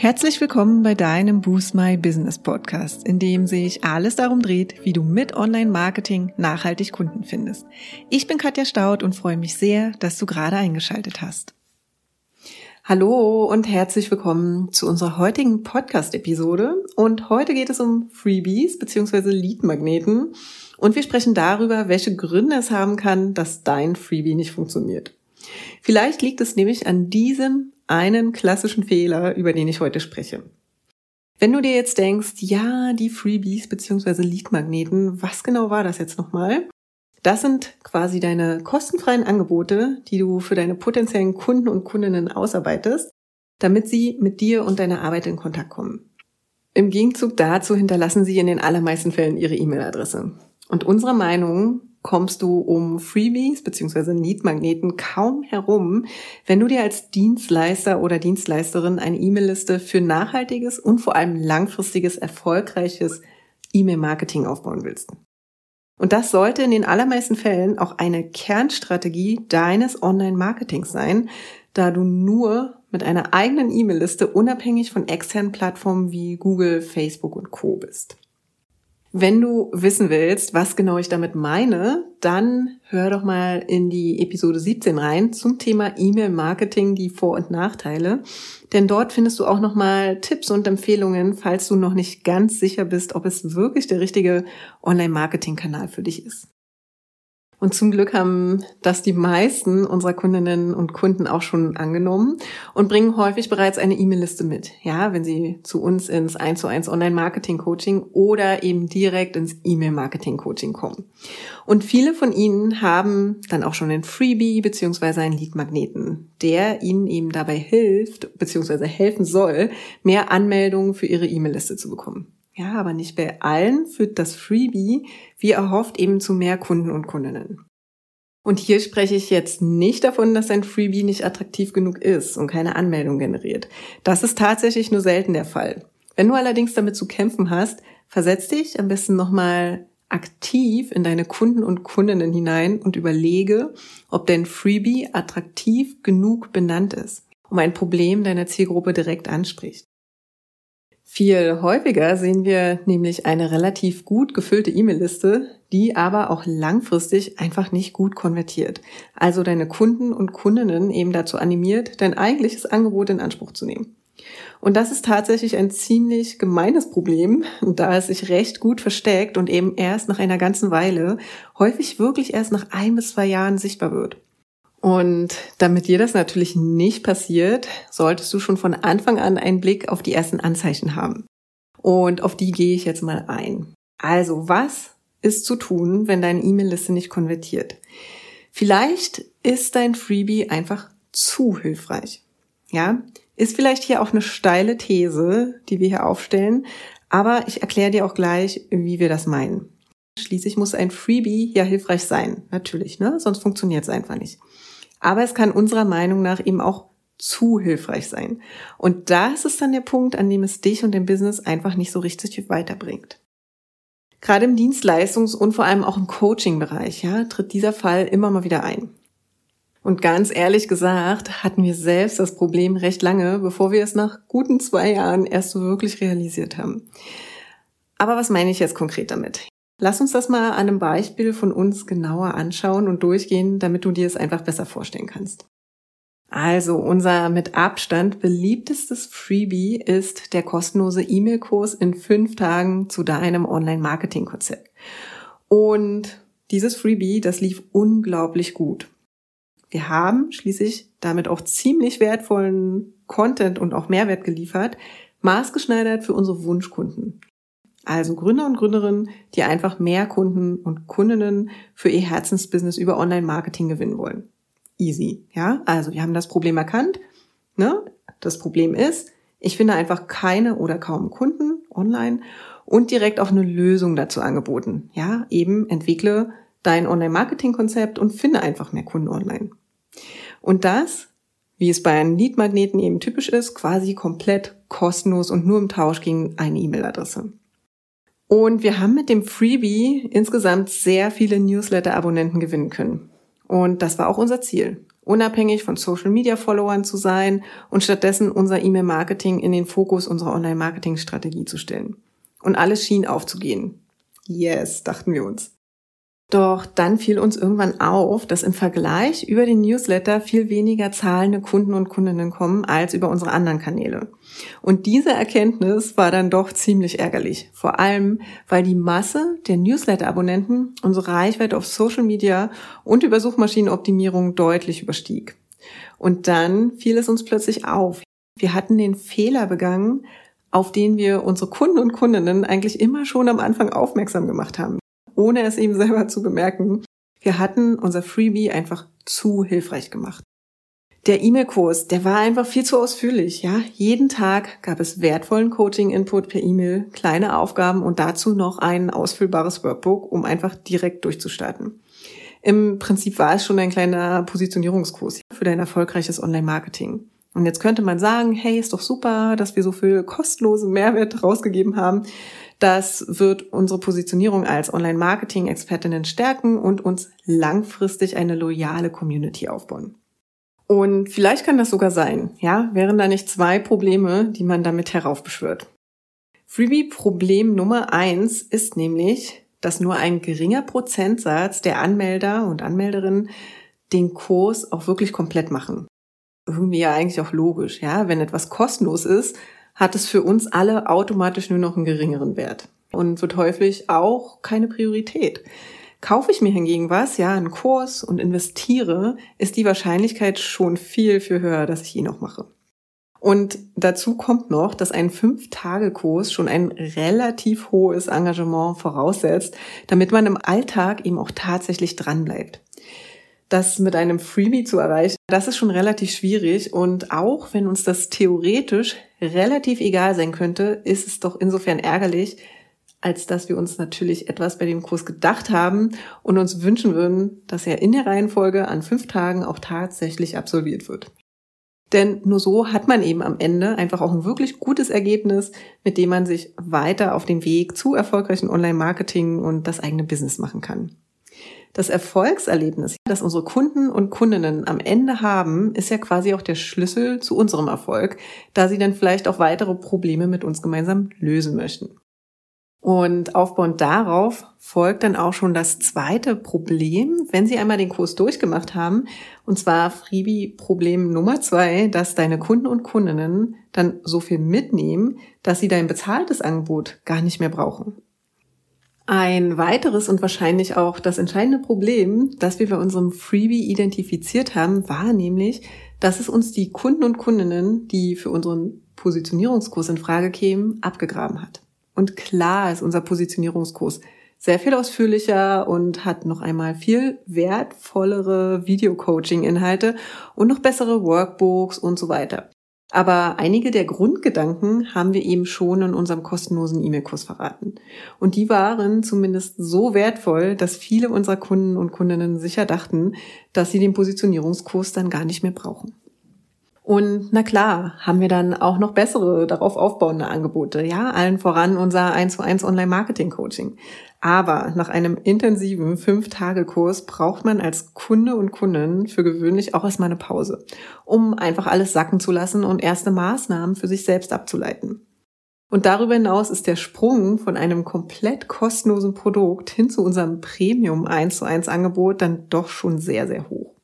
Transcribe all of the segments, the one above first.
Herzlich willkommen bei deinem Boost My Business Podcast, in dem sich alles darum dreht, wie du mit Online-Marketing nachhaltig Kunden findest. Ich bin Katja Staud und freue mich sehr, dass du gerade eingeschaltet hast. Hallo und herzlich willkommen zu unserer heutigen Podcast-Episode. Und heute geht es um Freebies bzw. Lead-Magneten. Und wir sprechen darüber, welche Gründe es haben kann, dass dein Freebie nicht funktioniert. Vielleicht liegt es nämlich an diesem einen klassischen Fehler, über den ich heute spreche. Wenn du dir jetzt denkst, ja, die Freebies bzw. Lead-Magneten, was genau war das jetzt nochmal? Das sind quasi deine kostenfreien Angebote, die du für deine potenziellen Kunden und Kundinnen ausarbeitest, damit sie mit dir und deiner Arbeit in Kontakt kommen. Im Gegenzug dazu hinterlassen sie in den allermeisten Fällen ihre E-Mail-Adresse. Und unserer Meinung kommst du um Freebies bzw. Need-Magneten kaum herum, wenn du dir als Dienstleister oder Dienstleisterin eine E-Mail-Liste für nachhaltiges und vor allem langfristiges, erfolgreiches E-Mail-Marketing aufbauen willst. Und das sollte in den allermeisten Fällen auch eine Kernstrategie deines Online-Marketings sein, da du nur mit einer eigenen E-Mail-Liste unabhängig von externen Plattformen wie Google, Facebook und Co bist. Wenn du wissen willst, was genau ich damit meine, dann hör doch mal in die Episode 17 rein zum Thema E-Mail-Marketing, die Vor- und Nachteile. Denn dort findest du auch noch mal Tipps und Empfehlungen, falls du noch nicht ganz sicher bist, ob es wirklich der richtige Online-Marketing-Kanal für dich ist. Und zum Glück haben das die meisten unserer Kundinnen und Kunden auch schon angenommen und bringen häufig bereits eine E-Mail-Liste mit. Ja, wenn sie zu uns ins 1 zu 1 Online-Marketing-Coaching oder eben direkt ins E-Mail-Marketing-Coaching kommen. Und viele von ihnen haben dann auch schon ein Freebie beziehungsweise einen Lead-Magneten, der ihnen eben dabei hilft beziehungsweise helfen soll, mehr Anmeldungen für ihre E-Mail-Liste zu bekommen. Ja, aber nicht bei allen führt das Freebie, wie erhofft, eben zu mehr Kunden und Kundinnen. Und hier spreche ich jetzt nicht davon, dass ein Freebie nicht attraktiv genug ist und keine Anmeldung generiert. Das ist tatsächlich nur selten der Fall. Wenn du allerdings damit zu kämpfen hast, versetz dich am besten nochmal aktiv in deine Kunden und Kundinnen hinein und überlege, ob dein Freebie attraktiv genug benannt ist, um ein Problem deiner Zielgruppe direkt anspricht. Viel häufiger sehen wir nämlich eine relativ gut gefüllte E-Mail-Liste, die aber auch langfristig einfach nicht gut konvertiert. Also deine Kunden und Kundinnen eben dazu animiert, dein eigentliches Angebot in Anspruch zu nehmen. Und das ist tatsächlich ein ziemlich gemeines Problem, da es sich recht gut versteckt und eben erst nach einer ganzen Weile, häufig wirklich erst nach ein bis zwei Jahren sichtbar wird. Und damit dir das natürlich nicht passiert, solltest du schon von Anfang an einen Blick auf die ersten Anzeichen haben. Und auf die gehe ich jetzt mal ein. Also, was ist zu tun, wenn deine E-Mail-Liste nicht konvertiert? Vielleicht ist dein Freebie einfach zu hilfreich. Ja, ist vielleicht hier auch eine steile These, die wir hier aufstellen, aber ich erkläre dir auch gleich, wie wir das meinen. Schließlich muss ein Freebie ja hilfreich sein, natürlich, ne? Sonst funktioniert es einfach nicht. Aber es kann unserer Meinung nach eben auch zu hilfreich sein. Und das ist dann der Punkt, an dem es dich und dein Business einfach nicht so richtig weiterbringt. Gerade im Dienstleistungs- und vor allem auch im Coaching-Bereich, ja, tritt dieser Fall immer mal wieder ein. Und ganz ehrlich gesagt, hatten wir selbst das Problem recht lange, bevor wir es nach guten zwei Jahren erst so wirklich realisiert haben. Aber was meine ich jetzt konkret damit? Lass uns das mal an einem Beispiel von uns genauer anschauen und durchgehen, damit du dir es einfach besser vorstellen kannst. Also unser mit Abstand beliebtestes Freebie ist der kostenlose E-Mail-Kurs in fünf Tagen zu deinem Online-Marketing-Konzept. Und dieses Freebie, das lief unglaublich gut. Wir haben schließlich damit auch ziemlich wertvollen Content und auch Mehrwert geliefert, maßgeschneidert für unsere Wunschkunden. Also Gründer und Gründerinnen, die einfach mehr Kunden und Kundinnen für ihr Herzensbusiness über Online-Marketing gewinnen wollen. Easy, ja? Also wir haben das Problem erkannt. Ne? Das Problem ist, ich finde einfach keine oder kaum Kunden online und direkt auch eine Lösung dazu angeboten. Ja, eben entwickle dein Online-Marketing-Konzept und finde einfach mehr Kunden online. Und das, wie es bei einem Lead-Magneten eben typisch ist, quasi komplett kostenlos und nur im Tausch gegen eine E-Mail-Adresse. Und wir haben mit dem Freebie insgesamt sehr viele Newsletter-Abonnenten gewinnen können. Und das war auch unser Ziel. unabhängig von Social-Media-Followern zu sein und stattdessen unser E-Mail-Marketing in den Fokus unserer Online-Marketing-Strategie zu stellen. Und alles schien aufzugehen. Yes, dachten wir uns. Doch dann fiel uns irgendwann auf, dass im Vergleich über den Newsletter viel weniger zahlende Kunden und Kundinnen kommen als über unsere anderen Kanäle. Und diese Erkenntnis war dann doch ziemlich ärgerlich. Vor allem, weil die Masse der Newsletter-Abonnenten unsere Reichweite auf Social Media und über Suchmaschinenoptimierung deutlich überstieg. Und dann fiel es uns plötzlich auf. Wir hatten den Fehler begangen, auf den wir unsere Kunden und Kundinnen eigentlich immer schon am Anfang aufmerksam gemacht haben ohne es ihm selber zu bemerken. Wir hatten unser Freebie einfach zu hilfreich gemacht. Der E-Mail-Kurs, der war einfach viel zu ausführlich, ja. Jeden Tag gab es wertvollen Coaching-Input per E-Mail, kleine Aufgaben und dazu noch ein ausfüllbares Workbook, um einfach direkt durchzustarten. Im Prinzip war es schon ein kleiner Positionierungskurs für dein erfolgreiches Online-Marketing. Und jetzt könnte man sagen, hey, ist doch super, dass wir so viel kostenlose Mehrwert rausgegeben haben. Das wird unsere Positionierung als Online-Marketing-Expertinnen stärken und uns langfristig eine loyale Community aufbauen. Und vielleicht kann das sogar sein, ja, wären da nicht zwei Probleme, die man damit heraufbeschwört. Freebie-Problem Nummer eins ist nämlich, dass nur ein geringer Prozentsatz der Anmelder und Anmelderinnen den Kurs auch wirklich komplett machen. Irgendwie ja eigentlich auch logisch, ja. Wenn etwas kostenlos ist, hat es für uns alle automatisch nur noch einen geringeren Wert und wird häufig auch keine Priorität. Kaufe ich mir hingegen was, ja, einen Kurs und investiere, ist die Wahrscheinlichkeit schon viel, viel höher, dass ich ihn noch mache. Und dazu kommt noch, dass ein Fünf-Tage-Kurs schon ein relativ hohes Engagement voraussetzt, damit man im Alltag eben auch tatsächlich dranbleibt das mit einem Freebie zu erreichen, das ist schon relativ schwierig. Und auch wenn uns das theoretisch relativ egal sein könnte, ist es doch insofern ärgerlich, als dass wir uns natürlich etwas bei dem Kurs gedacht haben und uns wünschen würden, dass er in der Reihenfolge an fünf Tagen auch tatsächlich absolviert wird. Denn nur so hat man eben am Ende einfach auch ein wirklich gutes Ergebnis, mit dem man sich weiter auf den Weg zu erfolgreichen Online-Marketing und das eigene Business machen kann. Das Erfolgserlebnis, das unsere Kunden und Kundinnen am Ende haben, ist ja quasi auch der Schlüssel zu unserem Erfolg, da sie dann vielleicht auch weitere Probleme mit uns gemeinsam lösen möchten. Und aufbauend darauf folgt dann auch schon das zweite Problem, wenn Sie einmal den Kurs durchgemacht haben, und zwar Freebie-Problem Nummer zwei, dass deine Kunden und Kundinnen dann so viel mitnehmen, dass sie dein bezahltes Angebot gar nicht mehr brauchen. Ein weiteres und wahrscheinlich auch das entscheidende Problem, das wir bei unserem Freebie identifiziert haben, war nämlich, dass es uns die Kunden und Kundinnen, die für unseren Positionierungskurs in Frage kämen, abgegraben hat. Und klar ist unser Positionierungskurs sehr viel ausführlicher und hat noch einmal viel wertvollere Video-Coaching-Inhalte und noch bessere Workbooks und so weiter. Aber einige der Grundgedanken haben wir eben schon in unserem kostenlosen E-Mail-Kurs verraten. Und die waren zumindest so wertvoll, dass viele unserer Kunden und Kundinnen sicher dachten, dass sie den Positionierungskurs dann gar nicht mehr brauchen. Und na klar, haben wir dann auch noch bessere, darauf aufbauende Angebote. Ja, allen voran unser 1 zu 1 Online-Marketing-Coaching. Aber nach einem intensiven 5-Tage-Kurs braucht man als Kunde und Kundin für gewöhnlich auch erstmal eine Pause, um einfach alles sacken zu lassen und erste Maßnahmen für sich selbst abzuleiten. Und darüber hinaus ist der Sprung von einem komplett kostenlosen Produkt hin zu unserem Premium 1 zu 1 Angebot dann doch schon sehr, sehr hoch.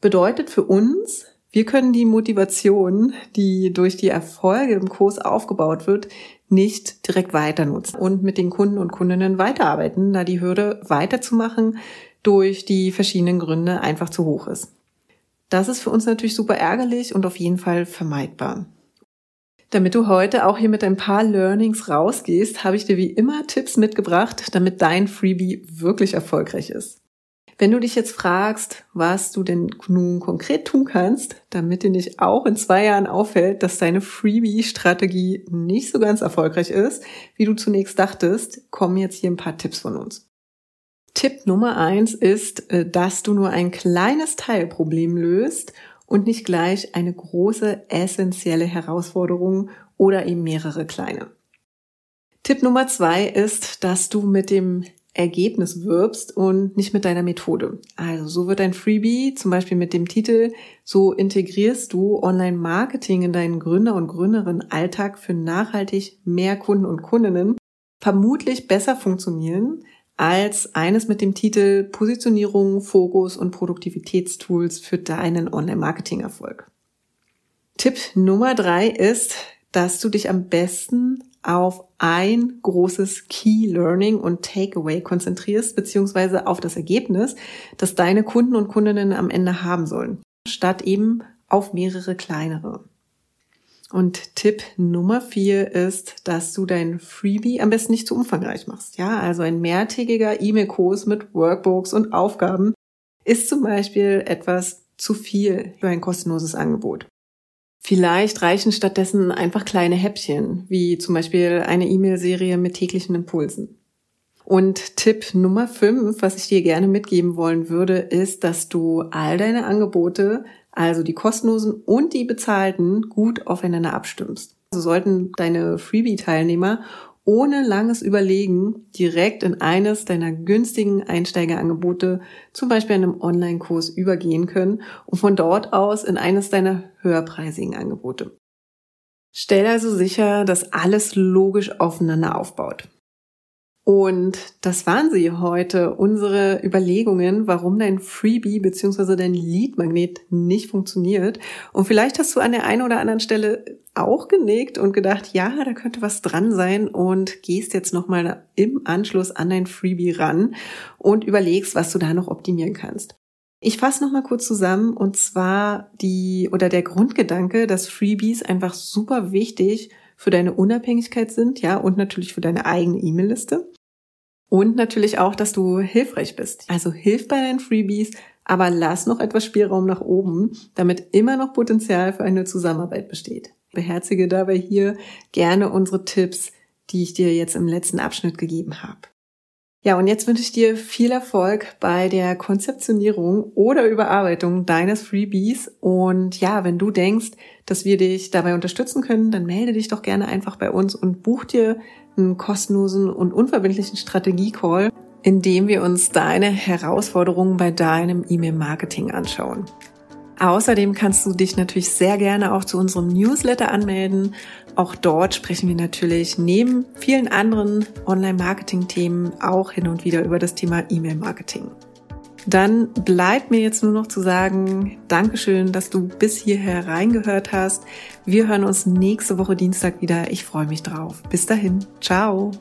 Bedeutet für uns, wir können die Motivation, die durch die Erfolge im Kurs aufgebaut wird, nicht direkt weiter nutzen und mit den Kunden und Kundinnen weiterarbeiten, da die Hürde weiterzumachen durch die verschiedenen Gründe einfach zu hoch ist. Das ist für uns natürlich super ärgerlich und auf jeden Fall vermeidbar. Damit du heute auch hier mit ein paar Learnings rausgehst, habe ich dir wie immer Tipps mitgebracht, damit dein Freebie wirklich erfolgreich ist. Wenn du dich jetzt fragst, was du denn nun konkret tun kannst, damit dir nicht auch in zwei Jahren auffällt, dass deine Freebie-Strategie nicht so ganz erfolgreich ist, wie du zunächst dachtest, kommen jetzt hier ein paar Tipps von uns. Tipp Nummer eins ist, äh, dass du nur ein kleines Teilproblem löst und nicht gleich eine große essentielle Herausforderung oder eben mehrere kleine. Tipp Nummer zwei ist, dass du mit dem Ergebnis wirbst und nicht mit deiner Methode. Also so wird dein Freebie zum Beispiel mit dem Titel So integrierst du Online-Marketing in deinen Gründer- und Gründerinnen-Alltag für nachhaltig mehr Kunden und Kundinnen vermutlich besser funktionieren als eines mit dem Titel Positionierung, Fokus und Produktivitätstools für deinen Online-Marketing-Erfolg. Tipp Nummer drei ist, dass du dich am besten auf ein großes Key Learning und Takeaway konzentrierst, beziehungsweise auf das Ergebnis, das deine Kunden und Kundinnen am Ende haben sollen, statt eben auf mehrere kleinere. Und Tipp Nummer vier ist, dass du dein Freebie am besten nicht zu umfangreich machst. Ja, also ein mehrtägiger E-Mail-Kurs mit Workbooks und Aufgaben ist zum Beispiel etwas zu viel für ein kostenloses Angebot. Vielleicht reichen stattdessen einfach kleine Häppchen, wie zum Beispiel eine E-Mail-Serie mit täglichen Impulsen. Und Tipp Nummer 5, was ich dir gerne mitgeben wollen würde, ist, dass du all deine Angebote, also die kostenlosen und die bezahlten, gut aufeinander abstimmst. So sollten deine Freebie-Teilnehmer ohne langes Überlegen direkt in eines deiner günstigen Einsteigerangebote, zum Beispiel einem Online-Kurs, übergehen können und von dort aus in eines deiner höherpreisigen Angebote. Stell also sicher, dass alles logisch aufeinander aufbaut. Und das waren sie heute, unsere Überlegungen, warum dein Freebie bzw. dein Lead-Magnet nicht funktioniert. Und vielleicht hast du an der einen oder anderen Stelle auch genickt und gedacht, ja, da könnte was dran sein und gehst jetzt nochmal im Anschluss an dein Freebie ran und überlegst, was du da noch optimieren kannst. Ich fasse nochmal kurz zusammen und zwar die oder der Grundgedanke, dass Freebies einfach super wichtig für deine Unabhängigkeit sind, ja, und natürlich für deine eigene E-Mail-Liste. Und natürlich auch, dass du hilfreich bist. Also hilf bei deinen Freebies, aber lass noch etwas Spielraum nach oben, damit immer noch Potenzial für eine Zusammenarbeit besteht. Beherzige dabei hier gerne unsere Tipps, die ich dir jetzt im letzten Abschnitt gegeben habe. Ja, und jetzt wünsche ich dir viel Erfolg bei der Konzeptionierung oder Überarbeitung deines Freebies. Und ja, wenn du denkst, dass wir dich dabei unterstützen können, dann melde dich doch gerne einfach bei uns und buch dir einen kostenlosen und unverbindlichen Strategie-Call, in dem wir uns deine Herausforderungen bei deinem E-Mail-Marketing anschauen. Außerdem kannst du dich natürlich sehr gerne auch zu unserem Newsletter anmelden. Auch dort sprechen wir natürlich neben vielen anderen Online-Marketing-Themen auch hin und wieder über das Thema E-Mail-Marketing. Dann bleibt mir jetzt nur noch zu sagen, Dankeschön, dass du bis hierher reingehört hast. Wir hören uns nächste Woche Dienstag wieder. Ich freue mich drauf. Bis dahin. Ciao.